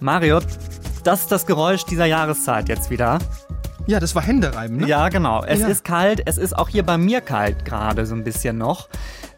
Mario, das ist das Geräusch dieser Jahreszeit jetzt wieder. Ja, das war Händereiben, ne? Ja, genau. Es Ja. ist kalt, es ist auch hier bei mir kalt gerade so ein bisschen noch.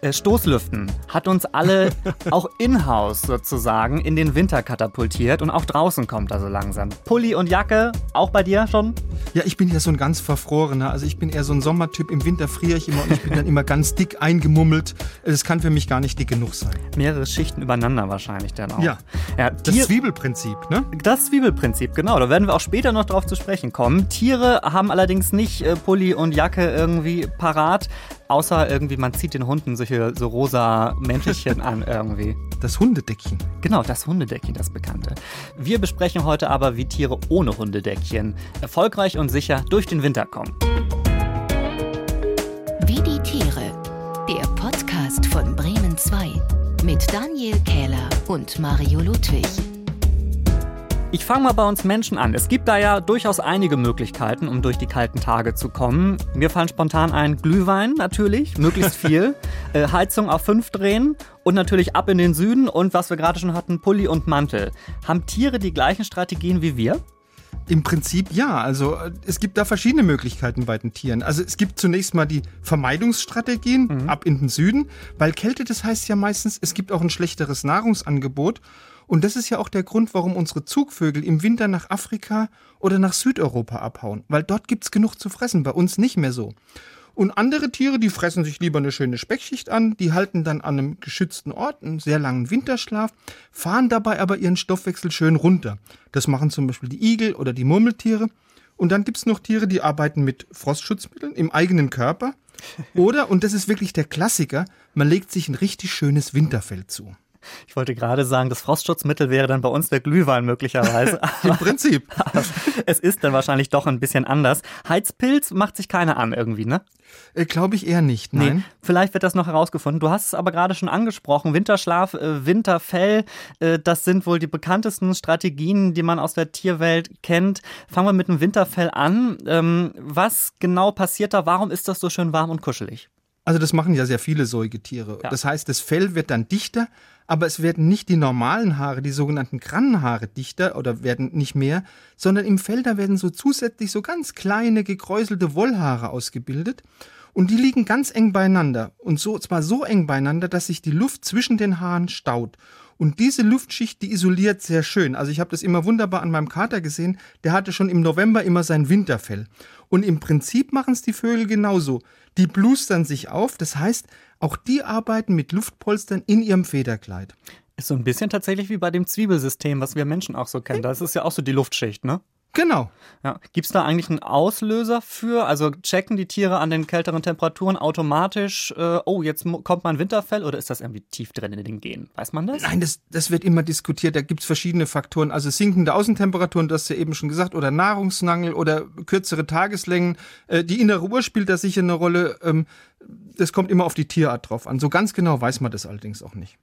Äh, Stoßlüften hat uns alle auch in-house sozusagen in den Winter katapultiert und auch draußen kommt er so langsam. Pulli und Jacke, auch bei dir schon? Ja, ich bin ja so ein ganz verfrorener. Also ich bin eher so ein Sommertyp. Im Winter friere ich immer und ich bin dann immer ganz dick eingemummelt. Es kann für mich gar nicht dick genug sein. Mehrere Schichten übereinander wahrscheinlich dann auch. Ja. ja Das Zwiebelprinzip, ne? Das Zwiebelprinzip, genau. Da werden wir auch später noch drauf zu sprechen kommen. Tiere haben allerdings nicht äh, Pulli und Jacke irgendwie parat. Außer irgendwie, man zieht den Hunden solche so rosa Mäntelchen an irgendwie. Das Hundedeckchen. Genau, das Hundedeckchen, das bekannte. Wir besprechen heute aber, wie Tiere ohne Hundedeckchen erfolgreich und sicher durch den Winter kommen. Wie die Tiere. Der Podcast von Bremen 2 mit Daniel Kähler und Mario Ludwig. Ich fange mal bei uns Menschen an. Es gibt da ja durchaus einige Möglichkeiten, um durch die kalten Tage zu kommen. Mir fallen spontan ein Glühwein natürlich, möglichst viel, äh, Heizung auf 5 drehen und natürlich ab in den Süden und was wir gerade schon hatten, Pulli und Mantel. Haben Tiere die gleichen Strategien wie wir? Im Prinzip ja. Also äh, es gibt da verschiedene Möglichkeiten bei den Tieren. Also es gibt zunächst mal die Vermeidungsstrategien ab in den Süden, weil Kälte, das heißt ja meistens, es gibt auch ein schlechteres Nahrungsangebot. Und das ist ja auch der Grund, warum unsere Zugvögel im Winter nach Afrika oder nach Südeuropa abhauen. Weil dort gibt's genug zu fressen, bei uns nicht mehr so. Und andere Tiere, die fressen sich lieber eine schöne Speckschicht an, die halten dann an einem geschützten Ort einen sehr langen Winterschlaf, fahren dabei aber ihren Stoffwechsel schön runter. Das machen zum Beispiel die Igel oder die Murmeltiere. Und dann gibt's noch Tiere, die arbeiten mit Frostschutzmitteln im eigenen Körper. Oder, und das ist wirklich der Klassiker, man legt sich ein richtig schönes Winterfell zu. Ich wollte gerade sagen, das Frostschutzmittel wäre dann bei uns der Glühwein möglicherweise. Im Prinzip. Es ist dann wahrscheinlich doch ein bisschen anders. Heizpilz macht sich keiner an irgendwie, ne? Äh, Glaube ich eher nicht, nein. Nee, vielleicht wird das noch herausgefunden. Du hast es aber gerade schon angesprochen. Winterschlaf, äh, Winterfell, äh, das sind wohl die bekanntesten Strategien, die man aus der Tierwelt kennt. Fangen wir mit dem Winterfell an. Ähm, was genau passiert da? Warum ist das so schön warm und kuschelig? Also das machen ja sehr viele Säugetiere. Ja. Das heißt, das Fell wird dann dichter, aber es werden nicht die normalen Haare, die sogenannten Grannenhaare dichter oder werden nicht mehr, sondern im Fell da werden so zusätzlich so ganz kleine gekräuselte Wollhaare ausgebildet und die liegen ganz eng beieinander und so zwar so eng beieinander, dass sich die Luft zwischen den Haaren staut. Und diese Luftschicht, die isoliert sehr schön. Also ich habe das immer wunderbar an meinem Kater gesehen. Der hatte schon im November immer sein Winterfell. Und im Prinzip machen es die Vögel genauso. Die blustern sich auf. Das heißt, auch die arbeiten mit Luftpolstern in ihrem Federkleid. Ist so ein bisschen tatsächlich wie bei dem Zwiebelsystem, was wir Menschen auch so kennen. Das ist ja auch so die Luftschicht, ne? Genau. Ja. Gibt es da eigentlich einen Auslöser für? Also checken die Tiere an den kälteren Temperaturen automatisch, äh, oh, jetzt kommt mein Winterfell oder ist das irgendwie tief drin in den Genen? Weiß man das? Nein, das, das wird immer diskutiert. Da gibt's verschiedene Faktoren. Also sinkende Außentemperaturen, das hast du ja eben schon gesagt, oder Nahrungsmangel oder kürzere Tageslängen. Äh, die innere Uhr spielt da sicher eine Rolle. Ähm, das kommt immer auf die Tierart drauf an. So ganz genau weiß man das allerdings auch nicht.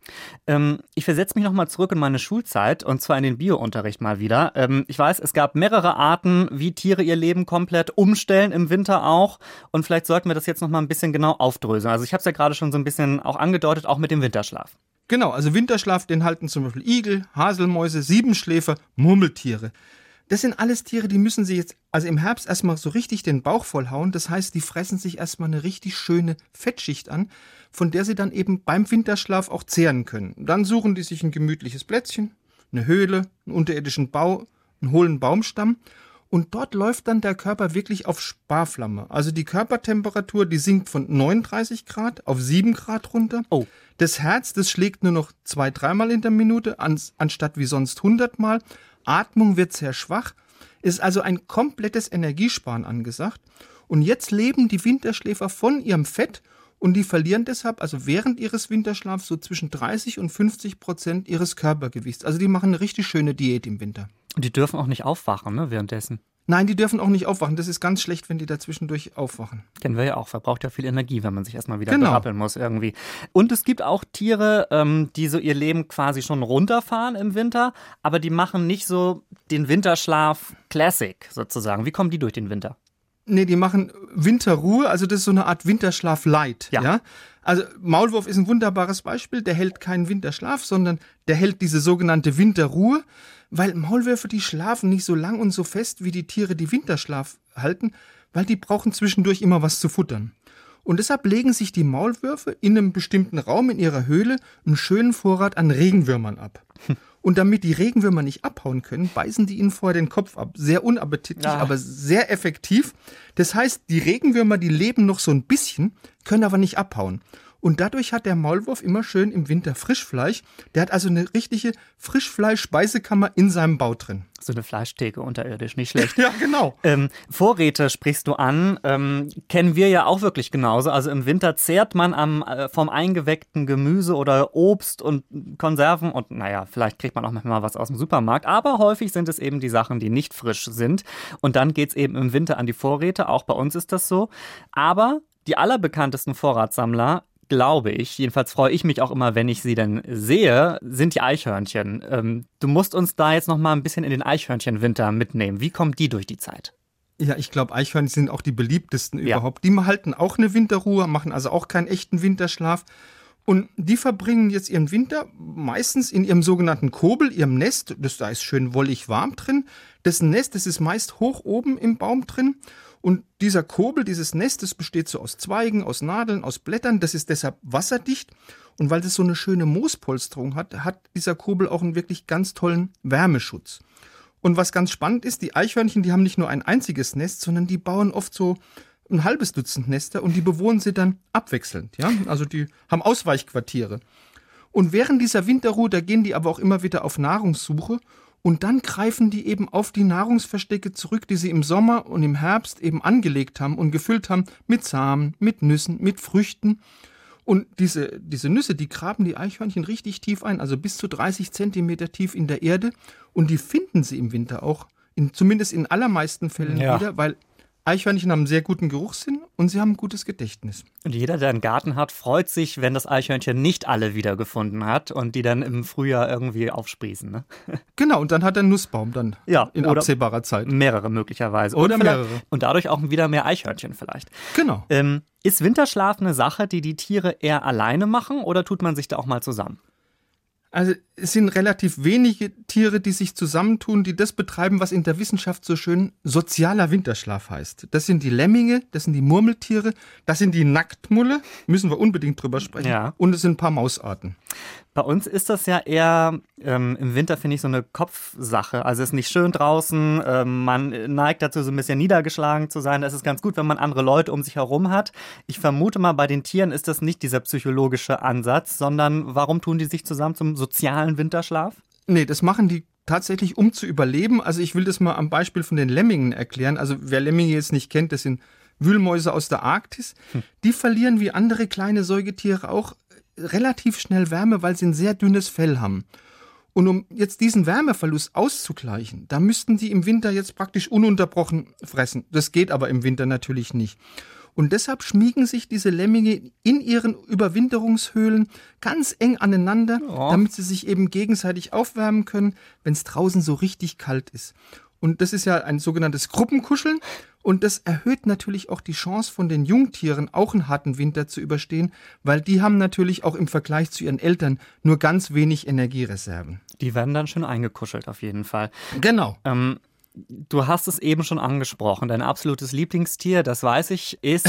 Ähm, ich versetze mich nochmal zurück in meine Schulzeit und zwar in den Biounterricht mal wieder. Ähm, ich weiß, es gab mehrere Arten, wie Tiere ihr Leben komplett umstellen, im Winter auch. Und vielleicht sollten wir das jetzt nochmal ein bisschen genau aufdröseln. Also ich habe es ja gerade schon so ein bisschen auch angedeutet, auch mit dem Winterschlaf. Genau, also Winterschlaf, den halten zum Beispiel Igel, Haselmäuse, Siebenschläfer, Murmeltiere. Das sind alles Tiere, die müssen sie jetzt, also im Herbst erstmal so richtig den Bauch vollhauen. Das heißt, die fressen sich erstmal eine richtig schöne Fettschicht an, von der sie dann eben beim Winterschlaf auch zehren können. Dann suchen die sich ein gemütliches Plätzchen, eine Höhle, einen unterirdischen Bau, einen hohlen Baumstamm. Und dort läuft dann der Körper wirklich auf Sparflamme. Also die Körpertemperatur, die sinkt von 39 Grad auf 7 Grad runter. Oh. Das Herz, das schlägt nur noch zwei, dreimal in der Minute, ans, anstatt wie sonst 100 Mal. Atmung wird sehr schwach. Ist also ein komplettes Energiesparen angesagt. Und jetzt leben die Winterschläfer von ihrem Fett und die verlieren deshalb, also während ihres Winterschlafs, so zwischen 30 und 50 Prozent ihres Körpergewichts. Also die machen eine richtig schöne Diät im Winter. Und die dürfen auch nicht aufwachen, ne, währenddessen. Nein, die dürfen auch nicht aufwachen. Das ist ganz schlecht, wenn die dazwischendurch aufwachen. Kennen wir ja auch, verbraucht ja viel Energie, wenn man sich erstmal wieder Genau. berappeln muss irgendwie. Und es gibt auch Tiere, ähm, die so ihr Leben quasi schon runterfahren im Winter, aber die machen nicht so den Winterschlaf Classic sozusagen. Wie kommen die durch den Winter? Nee, die machen Winterruhe, also das ist so eine Art Winterschlaf light, ja. ja? Also Maulwurf ist ein wunderbares Beispiel, der hält keinen Winterschlaf, sondern der hält diese sogenannte Winterruhe, weil Maulwürfe, die schlafen nicht so lang und so fest wie die Tiere, die Winterschlaf halten, weil die brauchen zwischendurch immer was zu futtern. Und deshalb legen sich die Maulwürfe in einem bestimmten Raum in ihrer Höhle einen schönen Vorrat an Regenwürmern ab. Und damit die Regenwürmer nicht abhauen können, beißen die ihnen vorher den Kopf ab. Sehr unappetitlich, ja. aber sehr effektiv. Das heißt, die Regenwürmer, die leben noch so ein bisschen, können aber nicht abhauen. Und dadurch hat der Maulwurf immer schön im Winter Frischfleisch. Der hat also eine richtige Frischfleisch-Speisekammer in seinem Bau drin. So eine Fleischtheke unterirdisch, nicht schlecht. ja, genau. Ähm, Vorräte sprichst du an, ähm, kennen wir ja auch wirklich genauso. Also im Winter zehrt man am, äh, vom eingeweckten Gemüse oder Obst und Konserven und naja, vielleicht kriegt man auch manchmal was aus dem Supermarkt, aber häufig sind es eben die Sachen, die nicht frisch sind. Und dann geht es eben im Winter an die Vorräte, auch bei uns ist das so. Aber die allerbekanntesten Vorratssammler glaube ich, jedenfalls freue ich mich auch immer, wenn ich sie denn sehe, sind die Eichhörnchen. Ähm, du musst uns da jetzt noch mal ein bisschen in den Eichhörnchenwinter mitnehmen. Wie kommt die durch die Zeit? Ja, ich glaube, Eichhörnchen sind auch die beliebtesten ja. überhaupt. Die halten auch eine Winterruhe, machen also auch keinen echten Winterschlaf. Und die verbringen jetzt ihren Winter meistens in ihrem sogenannten Kobel, ihrem Nest. Das, da ist schön wollig warm drin. Das Nest, das ist meist hoch oben im Baum drin. Und dieser Kobel, dieses Nest, das besteht so aus Zweigen, aus Nadeln, aus Blättern. Das ist deshalb wasserdicht. Und weil das so eine schöne Moospolsterung hat, hat dieser Kobel auch einen wirklich ganz tollen Wärmeschutz. Und was ganz spannend ist, die Eichhörnchen, die haben nicht nur ein einziges Nest, sondern die bauen oft so ein halbes Dutzend Nester und die bewohnen sie dann abwechselnd. Ja? Also die haben Ausweichquartiere. Und während dieser Winterruhe, da gehen die aber auch immer wieder auf Nahrungssuche und dann greifen die eben auf die Nahrungsverstecke zurück, die sie im Sommer und im Herbst eben angelegt haben und gefüllt haben mit Samen, mit Nüssen, mit Früchten. Und diese, diese Nüsse, die graben die Eichhörnchen richtig tief ein, also bis zu 30 Zentimeter tief in der Erde. Und die finden sie im Winter auch, in, zumindest in allermeisten Fällen ja. wieder, weil Eichhörnchen haben einen sehr guten Geruchssinn und sie haben ein gutes Gedächtnis. Und jeder, der einen Garten hat, freut sich, wenn das Eichhörnchen nicht alle wiedergefunden hat und die dann im Frühjahr irgendwie aufsprießen. Ne? Genau, und dann hat er einen Nussbaum dann ja, in absehbarer Zeit. Mehrere möglicherweise. Oder mehrere. Und dadurch auch wieder mehr Eichhörnchen vielleicht. Genau. Ähm, ist Winterschlaf eine Sache, die die Tiere eher alleine machen oder tut man sich da auch mal zusammen? Also es sind relativ wenige Tiere, die sich zusammentun, die das betreiben, was in der Wissenschaft so schön sozialer Winterschlaf heißt. Das sind die Lemminge, das sind die Murmeltiere, das sind die Nacktmulle, müssen wir unbedingt drüber sprechen. Ja. Und es sind ein paar Mausarten. Bei uns ist das ja eher ähm, im Winter, finde ich, so eine Kopfsache. Also es ist nicht schön draußen, ähm, man neigt dazu, so ein bisschen niedergeschlagen zu sein. Es ist ganz gut, wenn man andere Leute um sich herum hat. Ich vermute mal, bei den Tieren ist das nicht dieser psychologische Ansatz, sondern warum tun die sich zusammen zum sozialen Winterschlaf? Nee, das machen die tatsächlich, um zu überleben. Also ich will das mal am Beispiel von den Lemmingen erklären. Also wer Lemminge jetzt nicht kennt, das sind Wühlmäuse aus der Arktis. Hm. Die verlieren wie andere kleine Säugetiere auch relativ schnell Wärme, weil sie ein sehr dünnes Fell haben. Und um jetzt diesen Wärmeverlust auszugleichen, da müssten sie im Winter jetzt praktisch ununterbrochen fressen. Das geht aber im Winter natürlich nicht. Und deshalb schmiegen sich diese Lemminge in ihren Überwinterungshöhlen ganz eng aneinander, oh. damit sie sich eben gegenseitig aufwärmen können, wenn es draußen so richtig kalt ist. Und das ist ja ein sogenanntes Gruppenkuscheln. Und das erhöht natürlich auch die Chance von den Jungtieren, auch einen harten Winter zu überstehen, weil die haben natürlich auch im Vergleich zu ihren Eltern nur ganz wenig Energiereserven. Die werden dann schön eingekuschelt, auf jeden Fall. Genau. Ähm, du hast es eben schon angesprochen. Dein absolutes Lieblingstier, das weiß ich, ist,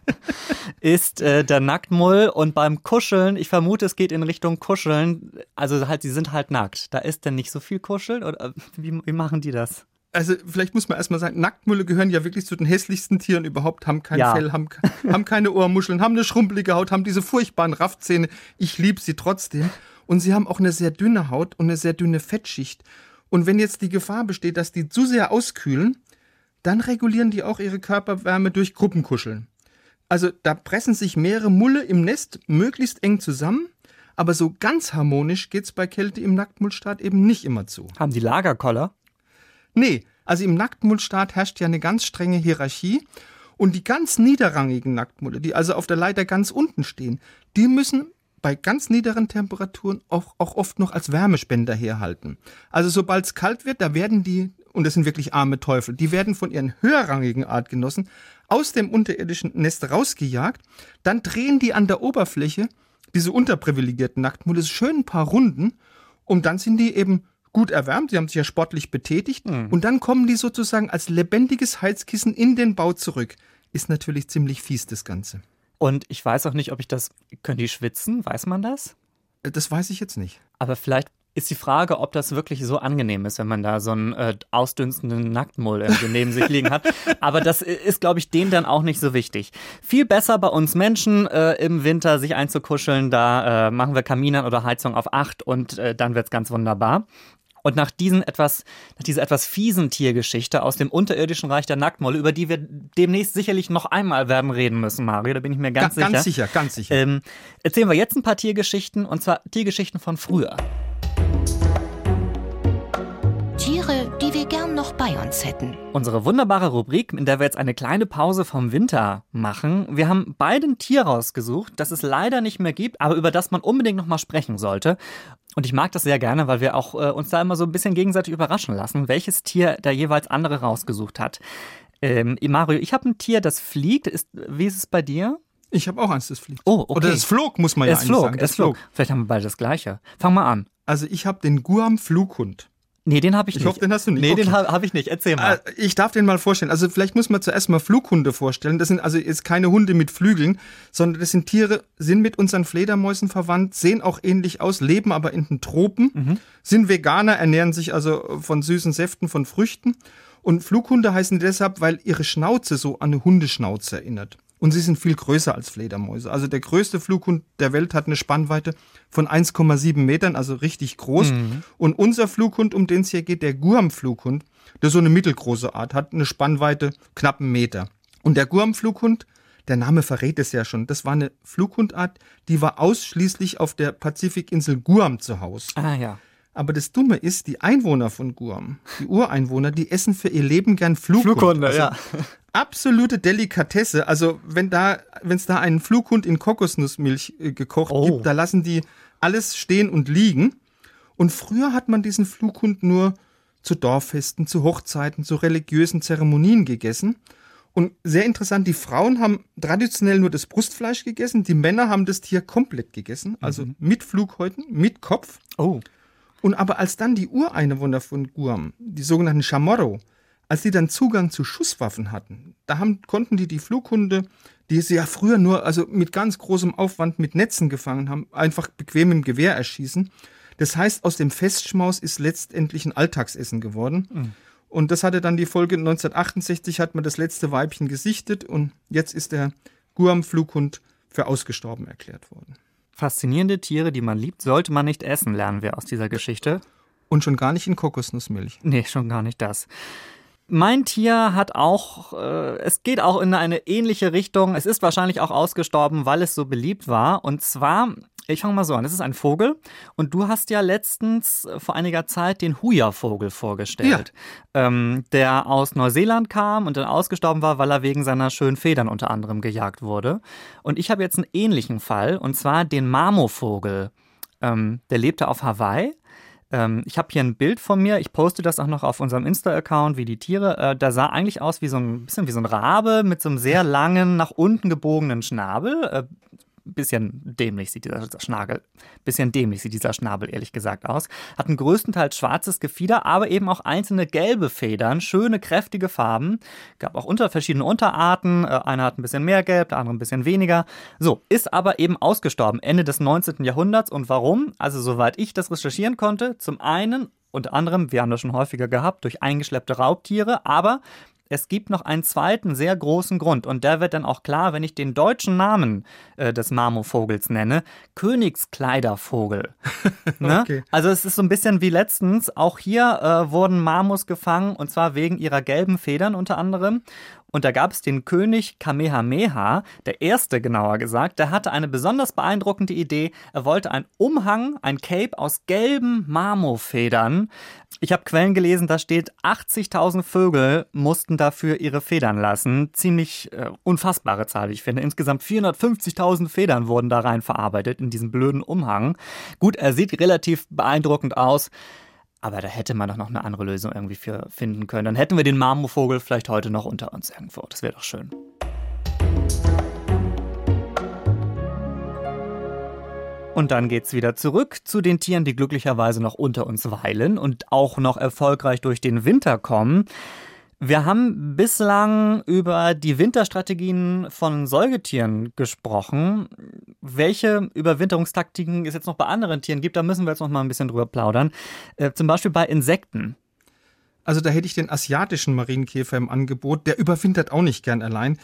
ist äh, der Nacktmull. Und beim Kuscheln, ich vermute, es geht in Richtung Kuscheln. Also halt, sie sind halt nackt. Da ist denn nicht so viel Kuscheln? Oder wie, wie machen die das? also vielleicht muss man erstmal sagen, Nacktmulle gehören ja wirklich zu den hässlichsten Tieren überhaupt, haben kein ja. Fell, haben, haben keine Ohrmuscheln, haben eine schrumpelige Haut, haben diese furchtbaren Raffzähne. Ich liebe sie trotzdem. Und sie haben auch eine sehr dünne Haut und eine sehr dünne Fettschicht. Und wenn jetzt die Gefahr besteht, dass die zu sehr auskühlen, dann regulieren die auch ihre Körperwärme durch Gruppenkuscheln. Also da pressen sich mehrere Mulle im Nest möglichst eng zusammen, aber so ganz harmonisch geht's bei Kälte im Nacktmullstaat eben nicht immer zu. Haben die Lagerkoller? Nee, also im Nacktmullstaat herrscht ja eine ganz strenge Hierarchie und die ganz niederrangigen Nacktmulle, die also auf der Leiter ganz unten stehen, die müssen bei ganz niederen Temperaturen auch, auch oft noch als Wärmespender herhalten. Also sobald es kalt wird, da werden die und das sind wirklich arme Teufel, die werden von ihren höherrangigen Artgenossen aus dem unterirdischen Nest rausgejagt, dann drehen die an der Oberfläche, diese unterprivilegierten Nacktmulle, schön ein paar Runden und dann sind die eben gut erwärmt, sie haben sich ja sportlich betätigt mhm. und dann kommen die sozusagen als lebendiges Heizkissen in den Bau zurück. Ist natürlich ziemlich fies, das Ganze. Und ich weiß auch nicht, ob ich das. Können die schwitzen? Weiß man das? Äh, das weiß ich jetzt nicht. Aber vielleicht ist die Frage, ob das wirklich so angenehm ist, wenn man da so einen äh, ausdünstenden Nacktmull irgendwie neben sich liegen hat. Aber das ist, glaube ich, denen dann auch nicht so wichtig. Viel besser bei uns Menschen äh, im Winter sich einzukuscheln. Da äh, machen wir Kaminern oder Heizung auf acht und äh, dann wird's ganz wunderbar. Und nach, diesen etwas, nach dieser etwas fiesen Tiergeschichte aus dem unterirdischen Reich der Nacktmolle, über die wir demnächst sicherlich noch einmal werden reden müssen, Mario, da bin ich mir ganz Ga sicher. Ganz sicher, ganz sicher. Ähm, erzählen wir jetzt ein paar Tiergeschichten, und zwar Tiergeschichten von früher. Bei uns hätten. Unsere wunderbare Rubrik, in der wir jetzt eine kleine Pause vom Winter machen. Wir haben beide ein Tier rausgesucht, das es leider nicht mehr gibt, aber über das man unbedingt noch mal sprechen sollte. Und ich mag das sehr gerne, weil wir auch äh, uns da immer so ein bisschen gegenseitig überraschen lassen, welches Tier der jeweils andere rausgesucht hat. Ähm, Mario, ich habe ein Tier, das fliegt. Ist, wie ist es bei dir? Ich habe auch eins, das fliegt. Oh, okay. Oder das flog, muss man ja es eigentlich flog, sagen. Es flog. Vielleicht haben wir beide das gleiche. Fang mal an. Also ich habe den Guam Flughund. Nee, den habe ich, ich nicht. Ich hoffe, den hast du nicht. Nee, okay. den habe hab ich nicht. Erzähl mal. Äh, ich darf den mal vorstellen. Also vielleicht muss man zuerst mal Flughunde vorstellen. Das sind also jetzt keine Hunde mit Flügeln, sondern das sind Tiere, sind mit unseren Fledermäusen verwandt, sehen auch ähnlich aus, leben aber in den Tropen, mhm. sind Veganer, ernähren sich also von süßen Säften, von Früchten. Und Flughunde heißen deshalb, weil ihre Schnauze so an eine Hundeschnauze erinnert. Und sie sind viel größer als Fledermäuse. Also der größte Flughund der Welt hat eine Spannweite von 1,7 Metern, also richtig groß. Mhm. Und unser Flughund, um den es hier geht, der Guam-Flughund, der so eine mittelgroße Art hat, eine Spannweite knapp einen Meter. Und der Guam-Flughund, der Name verrät es ja schon, das war eine Flughundart, die war ausschließlich auf der Pazifikinsel Guam zu Hause. Ah ja. Aber das Dumme ist, die Einwohner von Guam, die Ureinwohner, die essen für ihr Leben gern Flughund. Flughunde, also ja. Absolute Delikatesse. Also wenn da, wenn es da einen Flughund in Kokosnussmilch äh, gekocht oh. gibt, da lassen die alles stehen und liegen. Und früher hat man diesen Flughund nur zu Dorffesten, zu Hochzeiten, zu religiösen Zeremonien gegessen. Und sehr interessant, die Frauen haben traditionell nur das Brustfleisch gegessen, die Männer haben das Tier komplett gegessen, also mhm. mit Flughäuten, mit Kopf. Oh. Und aber als dann die Ureinwohner von Guam, die sogenannten Chamorro, als die dann Zugang zu Schusswaffen hatten, da haben, konnten die die Flughunde, die sie ja früher nur also mit ganz großem Aufwand mit Netzen gefangen haben, einfach bequem im Gewehr erschießen. Das heißt, aus dem Festschmaus ist letztendlich ein Alltagsessen geworden. Mhm. Und das hatte dann die Folge 1968 hat man das letzte Weibchen gesichtet und jetzt ist der Guam-Flughund für ausgestorben erklärt worden. Faszinierende Tiere, die man liebt, sollte man nicht essen, lernen wir aus dieser Geschichte. Und schon gar nicht in Kokosnussmilch. Nee, schon gar nicht das. Mein Tier hat auch, äh, es geht auch in eine ähnliche Richtung. Es ist wahrscheinlich auch ausgestorben, weil es so beliebt war. Und zwar ich fange mal so an. Das ist ein Vogel und du hast ja letztens äh, vor einiger Zeit den Huja-Vogel vorgestellt, ja. ähm, der aus Neuseeland kam und dann ausgestorben war, weil er wegen seiner schönen Federn unter anderem gejagt wurde. Und ich habe jetzt einen ähnlichen Fall und zwar den Marmo-Vogel. Ähm, der lebte auf Hawaii. Ähm, ich habe hier ein Bild von mir. Ich poste das auch noch auf unserem Insta-Account, wie die Tiere. Äh, da sah eigentlich aus wie so ein bisschen wie so ein Rabe mit so einem sehr langen, nach unten gebogenen Schnabel. Äh, bisschen dämlich sieht dieser Schnabel, bisschen dämlich sieht dieser Schnabel ehrlich gesagt aus. Hat ein größtenteils schwarzes Gefieder, aber eben auch einzelne gelbe Federn, schöne kräftige Farben. Gab auch unter verschiedene Unterarten. Äh, einer hat ein bisschen mehr Gelb, der andere ein bisschen weniger. So, ist aber eben ausgestorben Ende des 19. Jahrhunderts. Und warum? Also soweit ich das recherchieren konnte, zum einen unter anderem, wir haben das schon häufiger gehabt, durch eingeschleppte Raubtiere, aber es gibt noch einen zweiten sehr großen Grund und der wird dann auch klar, wenn ich den deutschen Namen äh, des Marmorvogels nenne, Königskleidervogel. ne? okay. Also es ist so ein bisschen wie letztens, auch hier äh, wurden Marmos gefangen und zwar wegen ihrer gelben Federn unter anderem und da gab es den König Kamehameha, der erste genauer gesagt, der hatte eine besonders beeindruckende Idee. Er wollte einen Umhang, ein Cape aus gelben Marmorfedern. Ich habe Quellen gelesen, da steht, 80.000 Vögel mussten dafür ihre Federn lassen. Ziemlich äh, unfassbare Zahl, ich finde. Insgesamt 450.000 Federn wurden da rein verarbeitet in diesem blöden Umhang. Gut, er sieht relativ beeindruckend aus. Aber da hätte man doch noch eine andere Lösung irgendwie für finden können. Dann hätten wir den Marmorvogel vielleicht heute noch unter uns irgendwo. Das wäre doch schön. Und dann geht's wieder zurück zu den Tieren, die glücklicherweise noch unter uns weilen und auch noch erfolgreich durch den Winter kommen. Wir haben bislang über die Winterstrategien von Säugetieren gesprochen. Welche Überwinterungstaktiken es jetzt noch bei anderen Tieren gibt, da müssen wir jetzt noch mal ein bisschen drüber plaudern. Äh, zum Beispiel bei Insekten. Also da hätte ich den asiatischen Marienkäfer im Angebot. Der überwintert auch nicht gern allein.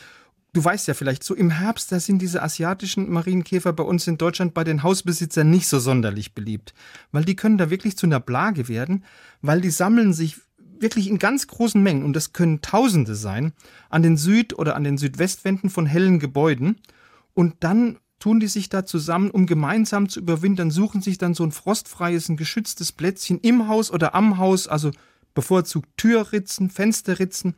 Du weißt ja vielleicht, so im Herbst, da sind diese asiatischen Marienkäfer bei uns in Deutschland bei den Hausbesitzern nicht so sonderlich beliebt. Weil die können da wirklich zu einer Plage werden, weil die sammeln sich wirklich in ganz großen Mengen, und das können Tausende sein, an den Süd- oder an den Südwestwänden von hellen Gebäuden. Und dann tun die sich da zusammen, um gemeinsam zu überwintern, suchen sich dann so ein frostfreies, ein geschütztes Plätzchen im Haus oder am Haus, also bevorzugt Türritzen, Fensterritzen.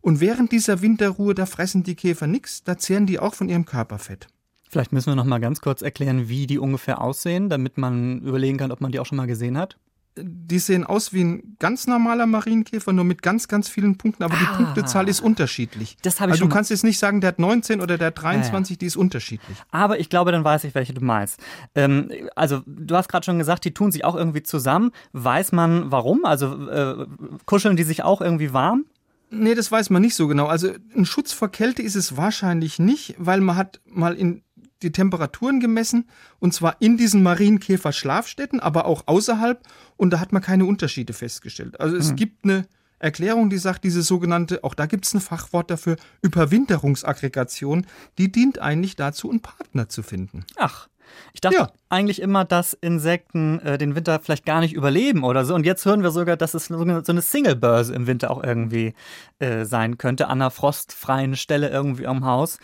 Und während dieser Winterruhe, da fressen die Käfer nichts, da zehren die auch von ihrem Körperfett. Vielleicht müssen wir noch mal ganz kurz erklären, wie die ungefähr aussehen, damit man überlegen kann, ob man die auch schon mal gesehen hat die sehen aus wie ein ganz normaler Marienkäfer, nur mit ganz, ganz vielen Punkten, aber ah, die Punktezahl ist unterschiedlich. Das habe ich also du kannst jetzt nicht sagen, der hat 19 oder der hat 23, ja, ja. die ist unterschiedlich. Aber ich glaube, dann weiß ich, welche du meinst. Ähm, also, du hast gerade schon gesagt, die tun sich auch irgendwie zusammen. Weiß man warum? Also, äh, kuscheln die sich auch irgendwie warm? Nee, das weiß man nicht so genau. Also ein Schutz vor Kälte ist es wahrscheinlich nicht, weil man hat mal in die Temperaturen gemessen und zwar in diesen Marienkäfer-Schlafstätten, aber auch außerhalb und da hat man keine Unterschiede festgestellt. Also es mhm. gibt eine Erklärung, die sagt, diese sogenannte, auch da gibt es ein Fachwort dafür, Überwinterungsaggregation, die dient eigentlich dazu, einen Partner zu finden. Ach. Ich dachte ja. eigentlich immer, dass Insekten äh, den Winter vielleicht gar nicht überleben oder so. Und jetzt hören wir sogar, dass es so eine, so eine Single-Börse im Winter auch irgendwie äh, sein könnte, an einer frostfreien Stelle irgendwie am Haus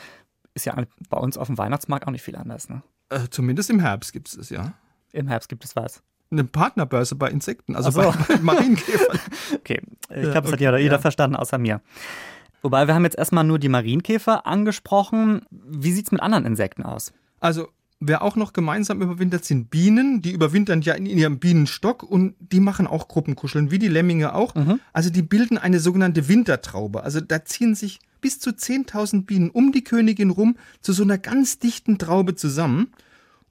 ist ja bei uns auf dem Weihnachtsmarkt auch nicht viel anders, ne? Äh, zumindest im Herbst gibt es es, ja. Im Herbst gibt es was? Eine Partnerbörse bei Insekten, also so. bei Marienkäfern. okay, ich glaube, das hat jeder, jeder ja. verstanden, außer mir. Wobei, wir haben jetzt erstmal nur die Marienkäfer angesprochen. Wie sieht es mit anderen Insekten aus? Also, wer auch noch gemeinsam überwintert, sind Bienen. Die überwintern ja in ihrem Bienenstock und die machen auch Gruppenkuscheln, wie die Lemminge auch. Mhm. Also, die bilden eine sogenannte Wintertraube. Also, da ziehen sich bis zu 10.000 Bienen um die Königin rum zu so einer ganz dichten Traube zusammen.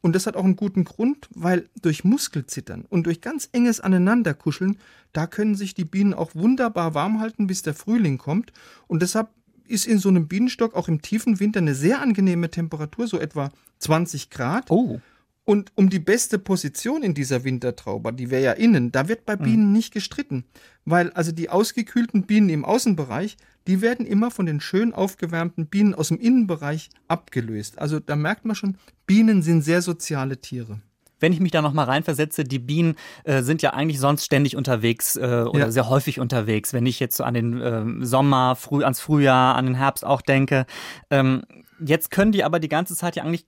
Und das hat auch einen guten Grund, weil durch Muskelzittern und durch ganz enges Aneinanderkuscheln, da können sich die Bienen auch wunderbar warm halten, bis der Frühling kommt. Und deshalb ist in so einem Bienenstock auch im tiefen Winter eine sehr angenehme Temperatur, so etwa 20 Grad. Oh. Und um die beste Position in dieser Wintertraube, die wäre ja innen, da wird bei hm. Bienen mhm. nicht gestritten. Weil also die ausgekühlten Bienen im Außenbereich, die werden immer von den schön aufgewärmten Bienen aus dem Innenbereich abgelöst. Also da merkt man schon, Bienen sind sehr soziale Tiere wenn ich mich da nochmal reinversetze, die Bienen äh, sind ja eigentlich sonst ständig unterwegs äh, oder ja. sehr häufig unterwegs. Wenn ich jetzt so an den äh, Sommer, früh, ans Frühjahr, an den Herbst auch denke. Ähm, Jetzt können die aber die ganze Zeit ja eigentlich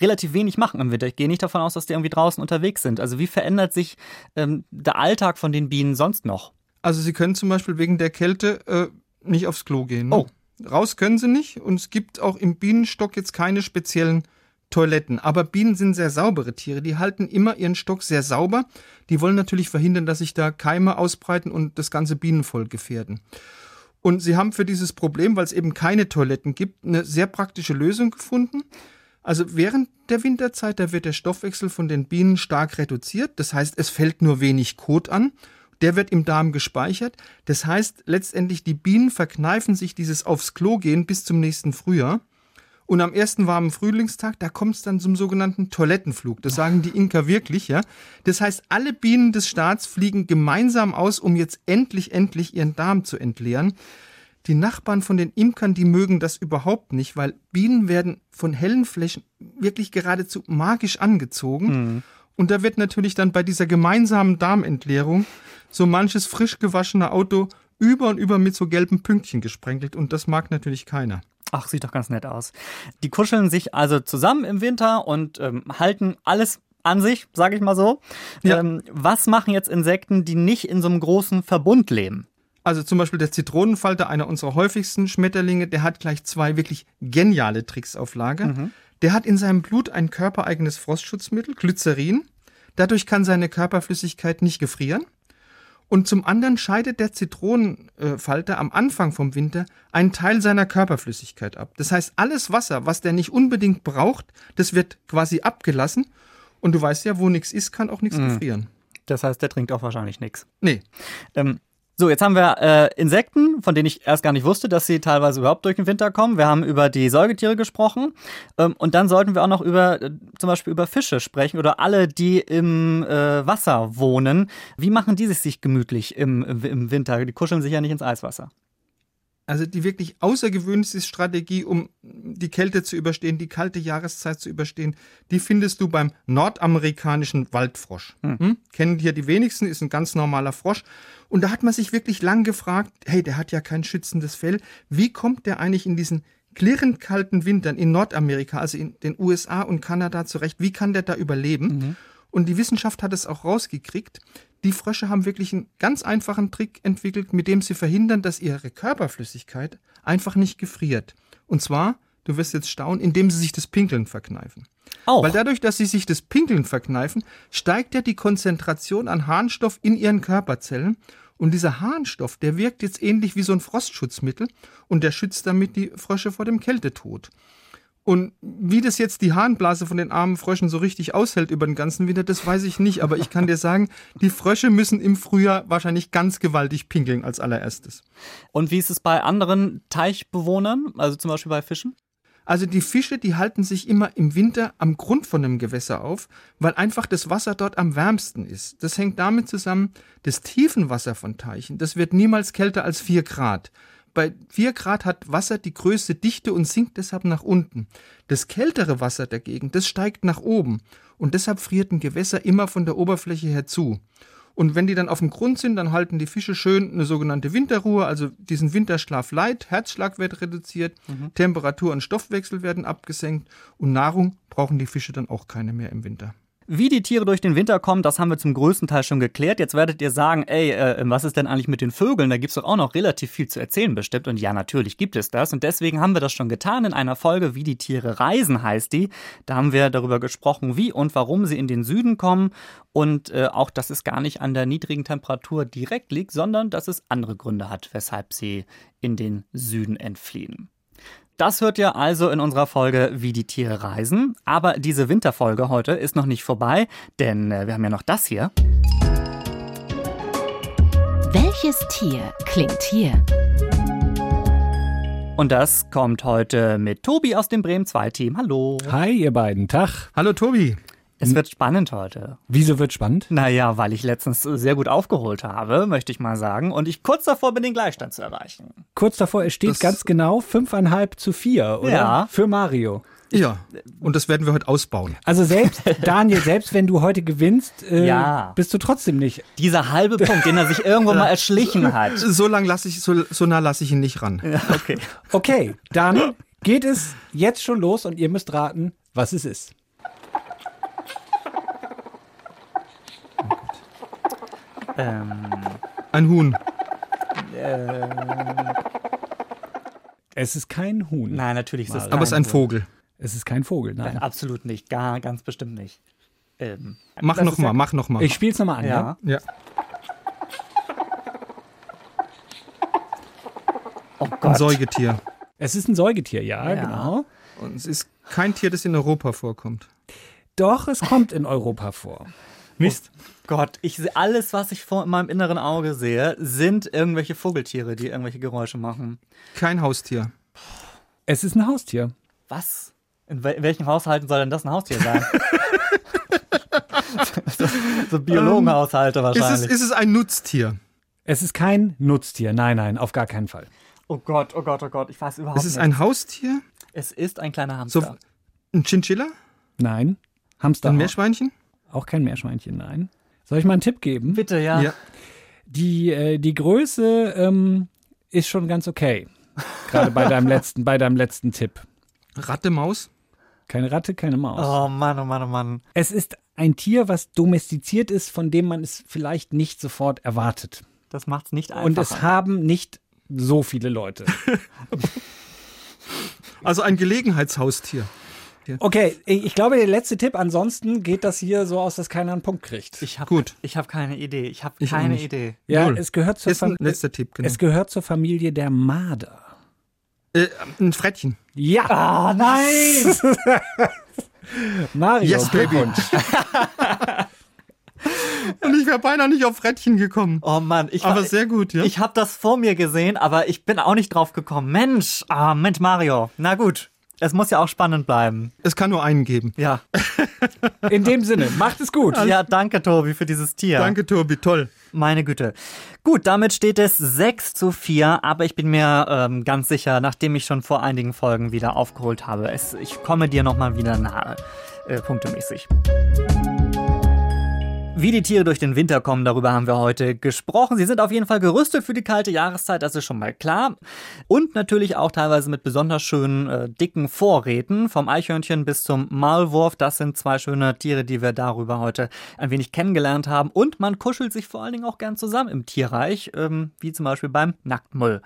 relativ wenig machen im Winter. Ich gehe nicht davon aus, dass die irgendwie draußen unterwegs sind. Also wie verändert sich ähm, der Alltag von den Bienen sonst noch? Also sie können zum Beispiel wegen der Kälte äh, nicht aufs Klo gehen. Ne? Oh. Raus können sie nicht und es gibt auch im Bienenstock jetzt keine speziellen Toiletten. Aber Bienen sind sehr saubere Tiere. Die halten immer ihren Stock sehr sauber. Die wollen natürlich verhindern, dass sich da Keime ausbreiten und das ganze Bienenvolk gefährden. Und sie haben für dieses Problem, weil es eben keine Toiletten gibt, eine sehr praktische Lösung gefunden. Also während der Winterzeit, da wird der Stoffwechsel von den Bienen stark reduziert. Das heißt, es fällt nur wenig Kot an. Der wird im Darm gespeichert. Das heißt, letztendlich die Bienen verkneifen sich dieses aufs Klo gehen bis zum nächsten Frühjahr. Und am ersten warmen Frühlingstag, da kommt es dann zum sogenannten Toilettenflug. Das sagen die Inka wirklich, ja. Das heißt, alle Bienen des Staats fliegen gemeinsam aus, um jetzt endlich, endlich ihren Darm zu entleeren. Die Nachbarn von den Imkern, die mögen das überhaupt nicht, weil Bienen werden von hellen Flächen wirklich geradezu magisch angezogen. Mhm. Und da wird natürlich dann bei dieser gemeinsamen Darmentleerung so manches frisch gewaschene Auto über und über mit so gelben Pünktchen gesprenkelt. Und das mag natürlich keiner. Ach, sieht doch ganz nett aus. Die kuscheln sich also zusammen im Winter und ähm, halten alles an sich, sage ich mal so. Ja. Ähm, was machen jetzt Insekten, die nicht in so einem großen Verbund leben? Also zum Beispiel der Zitronenfalter, einer unserer häufigsten Schmetterlinge, der hat gleich zwei wirklich geniale Tricks auf Lager. Mhm. Der hat in seinem Blut ein körpereigenes Frostschutzmittel, Glycerin. Dadurch kann seine Körperflüssigkeit nicht gefrieren. Und zum anderen scheidet der Zitronenfalter am Anfang vom Winter einen Teil seiner Körperflüssigkeit ab. Das heißt, alles Wasser, was der nicht unbedingt braucht, das wird quasi abgelassen. Und du weißt ja, wo nichts ist, kann auch nichts Mhm. gefrieren. Das heißt, der trinkt auch wahrscheinlich nichts. Nee, Ähm, so, jetzt haben wir äh, Insekten, von denen ich erst gar nicht wusste, dass sie teilweise überhaupt durch den Winter kommen. Wir haben über die Säugetiere gesprochen. Ähm, und dann sollten wir auch noch über äh, zum Beispiel über Fische sprechen oder alle, die im äh, Wasser wohnen. Wie machen die sich gemütlich im, im Winter? Die kuscheln sich ja nicht ins Eiswasser. Also die wirklich außergewöhnlichste Strategie, um die Kälte zu überstehen, die kalte Jahreszeit zu überstehen, die findest du beim nordamerikanischen Waldfrosch. Hm? Kennen hier die wenigsten, ist ein ganz normaler Frosch. Und da hat man sich wirklich lang gefragt, hey, der hat ja kein schützendes Fell. Wie kommt der eigentlich in diesen klirrend kalten Wintern in Nordamerika, also in den USA und Kanada zurecht? Wie kann der da überleben? Und die Wissenschaft hat es auch rausgekriegt. Die Frösche haben wirklich einen ganz einfachen Trick entwickelt, mit dem sie verhindern, dass ihre Körperflüssigkeit einfach nicht gefriert. Und zwar, du wirst jetzt staunen, indem sie sich das Pinkeln verkneifen. Auch. Weil dadurch, dass sie sich das Pinkeln verkneifen, steigt ja die Konzentration an Harnstoff in ihren Körperzellen. Und dieser Harnstoff, der wirkt jetzt ähnlich wie so ein Frostschutzmittel und der schützt damit die Frösche vor dem Kältetod. Und wie das jetzt die Harnblase von den armen Fröschen so richtig aushält über den ganzen Winter, das weiß ich nicht. Aber ich kann dir sagen, die Frösche müssen im Frühjahr wahrscheinlich ganz gewaltig pinkeln als allererstes. Und wie ist es bei anderen Teichbewohnern, also zum Beispiel bei Fischen? Also die Fische, die halten sich immer im Winter am Grund von einem Gewässer auf, weil einfach das Wasser dort am wärmsten ist. Das hängt damit zusammen, das Tiefenwasser von Teichen, das wird niemals kälter als 4 Grad. Bei 4 Grad hat Wasser die größte Dichte und sinkt deshalb nach unten. Das kältere Wasser dagegen, das steigt nach oben. Und deshalb friert ein Gewässer immer von der Oberfläche her zu. Und wenn die dann auf dem Grund sind, dann halten die Fische schön eine sogenannte Winterruhe, also diesen Winterschlaf light, Herzschlag wird reduziert, Temperatur und Stoffwechsel werden abgesenkt und Nahrung brauchen die Fische dann auch keine mehr im Winter. Wie die Tiere durch den Winter kommen, das haben wir zum größten Teil schon geklärt. Jetzt werdet ihr sagen, ey, äh, was ist denn eigentlich mit den Vögeln? Da gibt's doch auch noch relativ viel zu erzählen bestimmt. Und ja, natürlich gibt es das. Und deswegen haben wir das schon getan in einer Folge, wie die Tiere reisen, heißt die. Da haben wir darüber gesprochen, wie und warum sie in den Süden kommen. Und äh, auch, dass es gar nicht an der niedrigen Temperatur direkt liegt, sondern dass es andere Gründe hat, weshalb sie in den Süden entfliehen. Das hört ihr also in unserer Folge Wie die Tiere reisen. Aber diese Winterfolge heute ist noch nicht vorbei, denn äh, wir haben ja noch das hier. Welches Tier klingt hier? Und das kommt heute mit Tobi aus dem Bremen 2 Team. Hallo. Hi, ihr beiden. Tag. Hallo Tobi. Es wird spannend heute. Wieso wird spannend? Naja, weil ich letztens sehr gut aufgeholt habe, möchte ich mal sagen. Und ich kurz davor bin, den Gleichstand zu erreichen. Kurz davor, es steht Das- ganz genau 5,5 zu 4, oder? Ja. Für Mario. Ja, und das werden wir heute ausbauen. Also selbst, Daniel, selbst wenn du heute gewinnst, äh, Ja. bist du trotzdem nicht. Dieser halbe Punkt, den er sich irgendwo mal erschlichen hat. So lang lasse ich, so, so nah lasse ich ihn nicht ran. Okay. Okay, dann geht es jetzt schon los und ihr müsst raten, was es ist. Ähm, Ein Huhn. Es ist kein Huhn. nein, natürlich ist es Aber es ist ein kein Vogel. Es ist kein Vogel, Nein, nein. absolut nicht. Gar, ganz bestimmt nicht. Ähm, Mach das noch ist mal, ja- mach noch mal. Ich spiel's nochmal an, ja? Ja. ja. Oh Ein Gott. Säugetier. Es ist ein Säugetier, ja, Ja. genau. Und es ist kein Tier, das in Europa vorkommt. Doch, es kommt in Europa vor. Mist. Gott, ich sehe alles, was ich vor meinem inneren Auge sehe, sind irgendwelche Vogeltiere, die irgendwelche Geräusche machen. Kein Haustier. Es ist ein Haustier. Was? In wel welchen Haushalten soll denn das ein Haustier sein? so, so Biologenhaushalte Ist es, wahrscheinlich. ist es ein Nutztier? Es ist kein Nutztier. Nein, nein, auf gar keinen Fall. oh Gott, oh Gott, oh Gott, ich weiß überhaupt Ist es nicht. ein Haustier? es ist ein kleiner So Hamster. ein Chinchilla? Nein. Hamster. Ein. Meerschweinchen? Auch kein Meerschweinchen, nein. Soll ich mal einen Tipp geben? Bitte, ja. Ja. Die, äh, die Größe ähm, ist schon ganz okay. Gerade bei deinem letzten, bei deinem letzten Tipp. Ratte, Maus? Keine Ratte, keine Maus. Oh Mann, oh Mann, oh Mann. Es ist ein Tier, was domestiziert ist, von dem man es vielleicht nicht sofort erwartet. Das macht's nicht einfacher. Und es haben nicht so viele Leute. Also ein Gelegenheitshaustier. Okay, ich glaube, der letzte Tipp. Ansonsten geht das hier so aus, dass keiner einen Punkt kriegt. Ich Gut. Ich habe keine Idee. Ich habe Ich keine nicht. Idee. ja, Null. es gehört, zur ein letzter Tipp, genau. es gehört zur Familie der Marder. Äh, ein Frettchen. Ja, Ah, nein! Mario. Yes, baby. Und ich wäre beinahe nicht auf Frettchen gekommen. Oh Mann, ich Aber war, sehr gut, ja. Ich habe das vor mir gesehen, aber ich bin auch nicht drauf gekommen. Mensch, ah, Mensch, Mario. Na gut, es muss ja auch spannend bleiben. es kann nur einen geben. Ja, In dem Sinne, macht es gut. ja, danke Tobi für dieses Tier. Danke, Tobi, toll. Meine Güte. Gut, damit steht es 6 zu 4, aber ich bin mir ähm, ganz sicher, nachdem ich schon vor einigen Folgen wieder aufgeholt habe, es, ich komme dir nochmal wieder nahe, äh, punktemäßig. Wie die Tiere durch den Winter kommen, darüber haben wir heute gesprochen. Sie sind auf jeden Fall gerüstet für die kalte Jahreszeit, das ist schon mal klar. Und natürlich auch teilweise mit besonders schönen, äh, dicken Vorräten. Vom Eichhörnchen bis zum Maulwurf. Das sind zwei schöne Tiere, die wir darüber heute ein wenig kennengelernt haben. Und man kuschelt sich vor allen Dingen auch gern zusammen im Tierreich, ähm, wie zum Beispiel beim Nacktmull.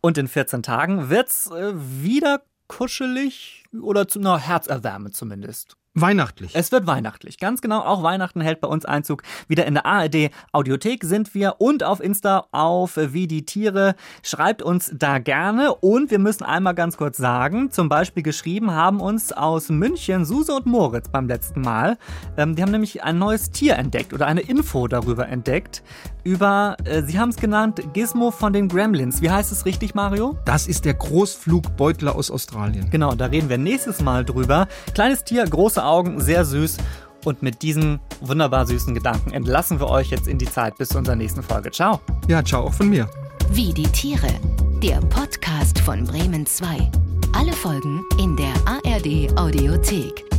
Und in 14 Tagen wird's äh, wieder kuschelig oder zu einer Herzerwärme zumindest. Weihnachtlich. Es wird weihnachtlich, ganz genau. Auch Weihnachten hält bei uns Einzug. Wieder in der ARD Audiothek sind wir und auf Insta auf Wie die Tiere. Schreibt uns da gerne. Und wir müssen einmal ganz kurz sagen, zum Beispiel geschrieben haben uns aus München Suse und Moritz beim letzten Mal. Ähm, die haben nämlich ein neues Tier entdeckt oder eine Info darüber entdeckt. Über, äh, sie haben es genannt, Gizmo von den Gremlins. Wie heißt es richtig, Mario? Das ist der Großflugbeutler aus Australien. Genau, da reden wir nächstes Mal drüber. Kleines Tier, große Augen, sehr süß. Und mit diesen wunderbar süßen Gedanken entlassen wir euch jetzt in die Zeit bis zu unserer nächsten Folge. Ciao. Ja, ciao auch von mir. Wie die Tiere. Der Podcast von Bremen 2. Alle Folgen in der ARD Audiothek.